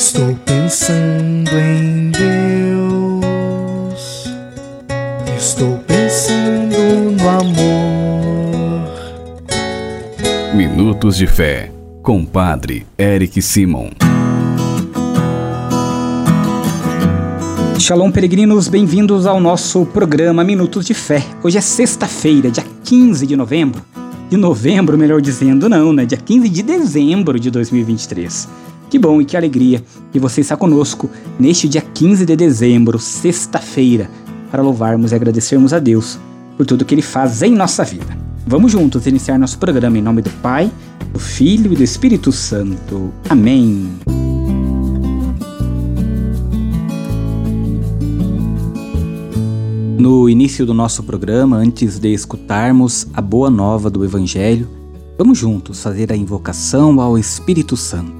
Estou pensando em Deus. Estou pensando no amor. Minutos de Fé, com Padre Eric Simon. Shalom, peregrinos, bem-vindos ao nosso programa Minutos de Fé. Hoje é sexta-feira, dia 15 de novembro. De novembro, melhor dizendo, não, né? Dia 15 de dezembro de 2023. Que bom e que alegria que você está conosco neste dia 15 de dezembro, sexta-feira, para louvarmos e agradecermos a Deus por tudo que Ele faz em nossa vida. Vamos juntos iniciar nosso programa em nome do Pai, do Filho e do Espírito Santo. Amém. No início do nosso programa, antes de escutarmos a boa nova do Evangelho, vamos juntos fazer a invocação ao Espírito Santo.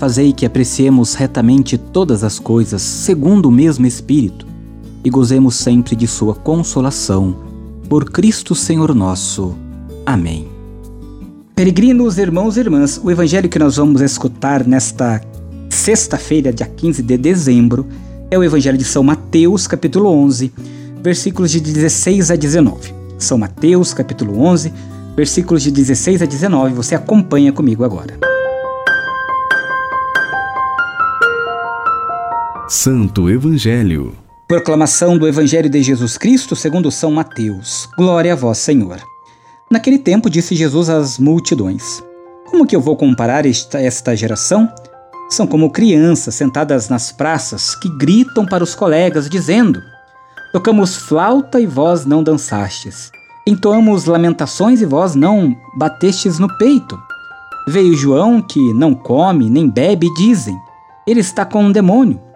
Fazei que apreciemos retamente todas as coisas segundo o mesmo Espírito e gozemos sempre de Sua consolação. Por Cristo Senhor nosso. Amém. Peregrinos, irmãos e irmãs, o evangelho que nós vamos escutar nesta sexta-feira, dia 15 de dezembro, é o evangelho de São Mateus, capítulo 11, versículos de 16 a 19. São Mateus, capítulo 11, versículos de 16 a 19. Você acompanha comigo agora. Santo Evangelho. Proclamação do Evangelho de Jesus Cristo segundo São Mateus. Glória a vós, Senhor. Naquele tempo disse Jesus às multidões: Como que eu vou comparar esta, esta geração? São como crianças sentadas nas praças que gritam para os colegas, dizendo: Tocamos flauta e vós não dançastes. Entoamos lamentações e vós não batestes no peito. Veio João, que não come nem bebe, e dizem: Ele está com um demônio.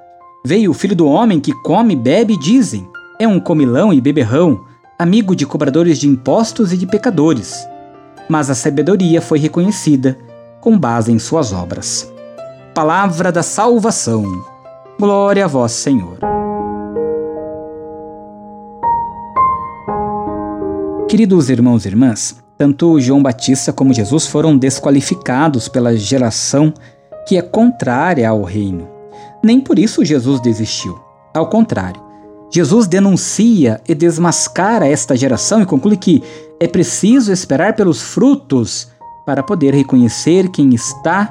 Veio o filho do homem que come e bebe, dizem. É um comilão e beberrão, amigo de cobradores de impostos e de pecadores. Mas a sabedoria foi reconhecida com base em suas obras. Palavra da salvação. Glória a vós, Senhor. Queridos irmãos e irmãs, tanto João Batista como Jesus foram desqualificados pela geração que é contrária ao reino. Nem por isso Jesus desistiu. Ao contrário, Jesus denuncia e desmascara esta geração e conclui que é preciso esperar pelos frutos para poder reconhecer quem está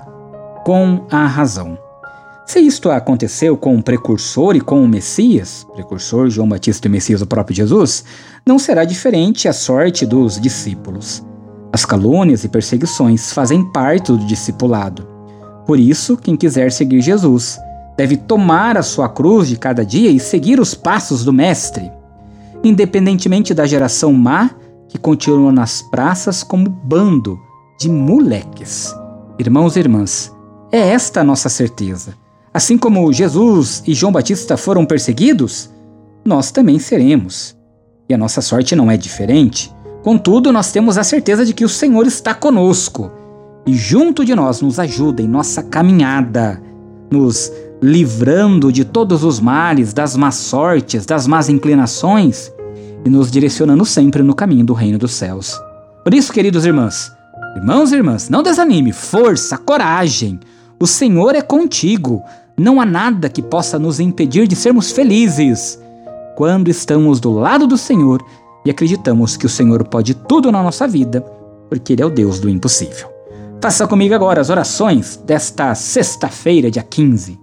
com a razão. Se isto aconteceu com o precursor e com o Messias, precursor João Batista e Messias, o próprio Jesus, não será diferente a sorte dos discípulos. As calúnias e perseguições fazem parte do discipulado. Por isso, quem quiser seguir Jesus deve tomar a sua cruz de cada dia e seguir os passos do Mestre, independentemente da geração má que continua nas praças como bando de moleques. Irmãos e irmãs, é esta a nossa certeza. Assim como Jesus e João Batista foram perseguidos, nós também seremos. E a nossa sorte não é diferente. Contudo, nós temos a certeza de que o Senhor está conosco e junto de nós nos ajuda em nossa caminhada, nos livrando de todos os males, das más sortes, das más inclinações e nos direcionando sempre no caminho do reino dos céus. Por isso, queridos irmãos, irmãos e irmãs, não desanime, força, coragem. O Senhor é contigo. Não há nada que possa nos impedir de sermos felizes quando estamos do lado do Senhor e acreditamos que o Senhor pode tudo na nossa vida, porque Ele é o Deus do impossível. Faça comigo agora as orações desta sexta-feira, dia 15.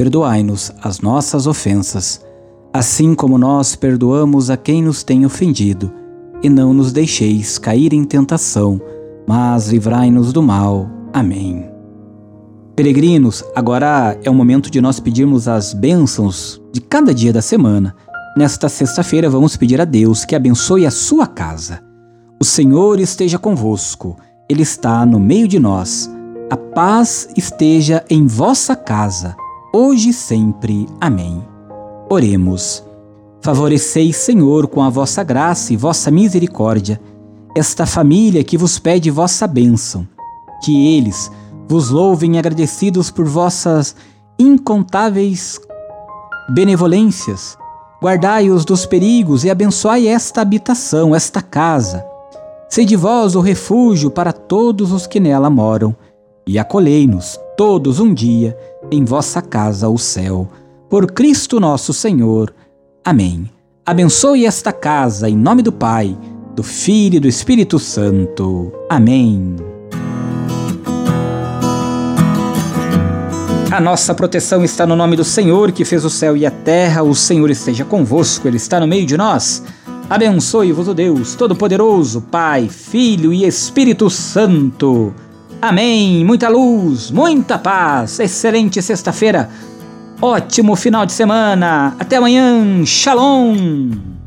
perdoai-nos as nossas ofensas, assim como nós perdoamos a quem nos tem ofendido, e não nos deixeis cair em tentação, mas livrai-nos do mal. Amém. Peregrinos, agora é o momento de nós pedirmos as bênçãos de cada dia da semana. Nesta sexta-feira, vamos pedir a Deus que abençoe a sua casa. O Senhor esteja convosco, Ele está no meio de nós. A paz esteja em vossa casa hoje e sempre. Amém. Oremos. Favoreceis, Senhor, com a vossa graça e vossa misericórdia, esta família que vos pede vossa bênção, que eles vos louvem agradecidos por vossas incontáveis benevolências. Guardai-os dos perigos e abençoai esta habitação, esta casa. Sede vós o refúgio para todos os que nela moram, e acolhei-nos todos um dia em vossa casa o céu. Por Cristo nosso Senhor. Amém. Abençoe esta casa em nome do Pai, do Filho e do Espírito Santo. Amém. A nossa proteção está no nome do Senhor, que fez o céu e a terra. O Senhor esteja convosco, Ele está no meio de nós. Abençoe-vos o Deus Todo-Poderoso, Pai, Filho e Espírito Santo. Amém. Muita luz, muita paz. Excelente sexta-feira. Ótimo final de semana. Até amanhã. Shalom.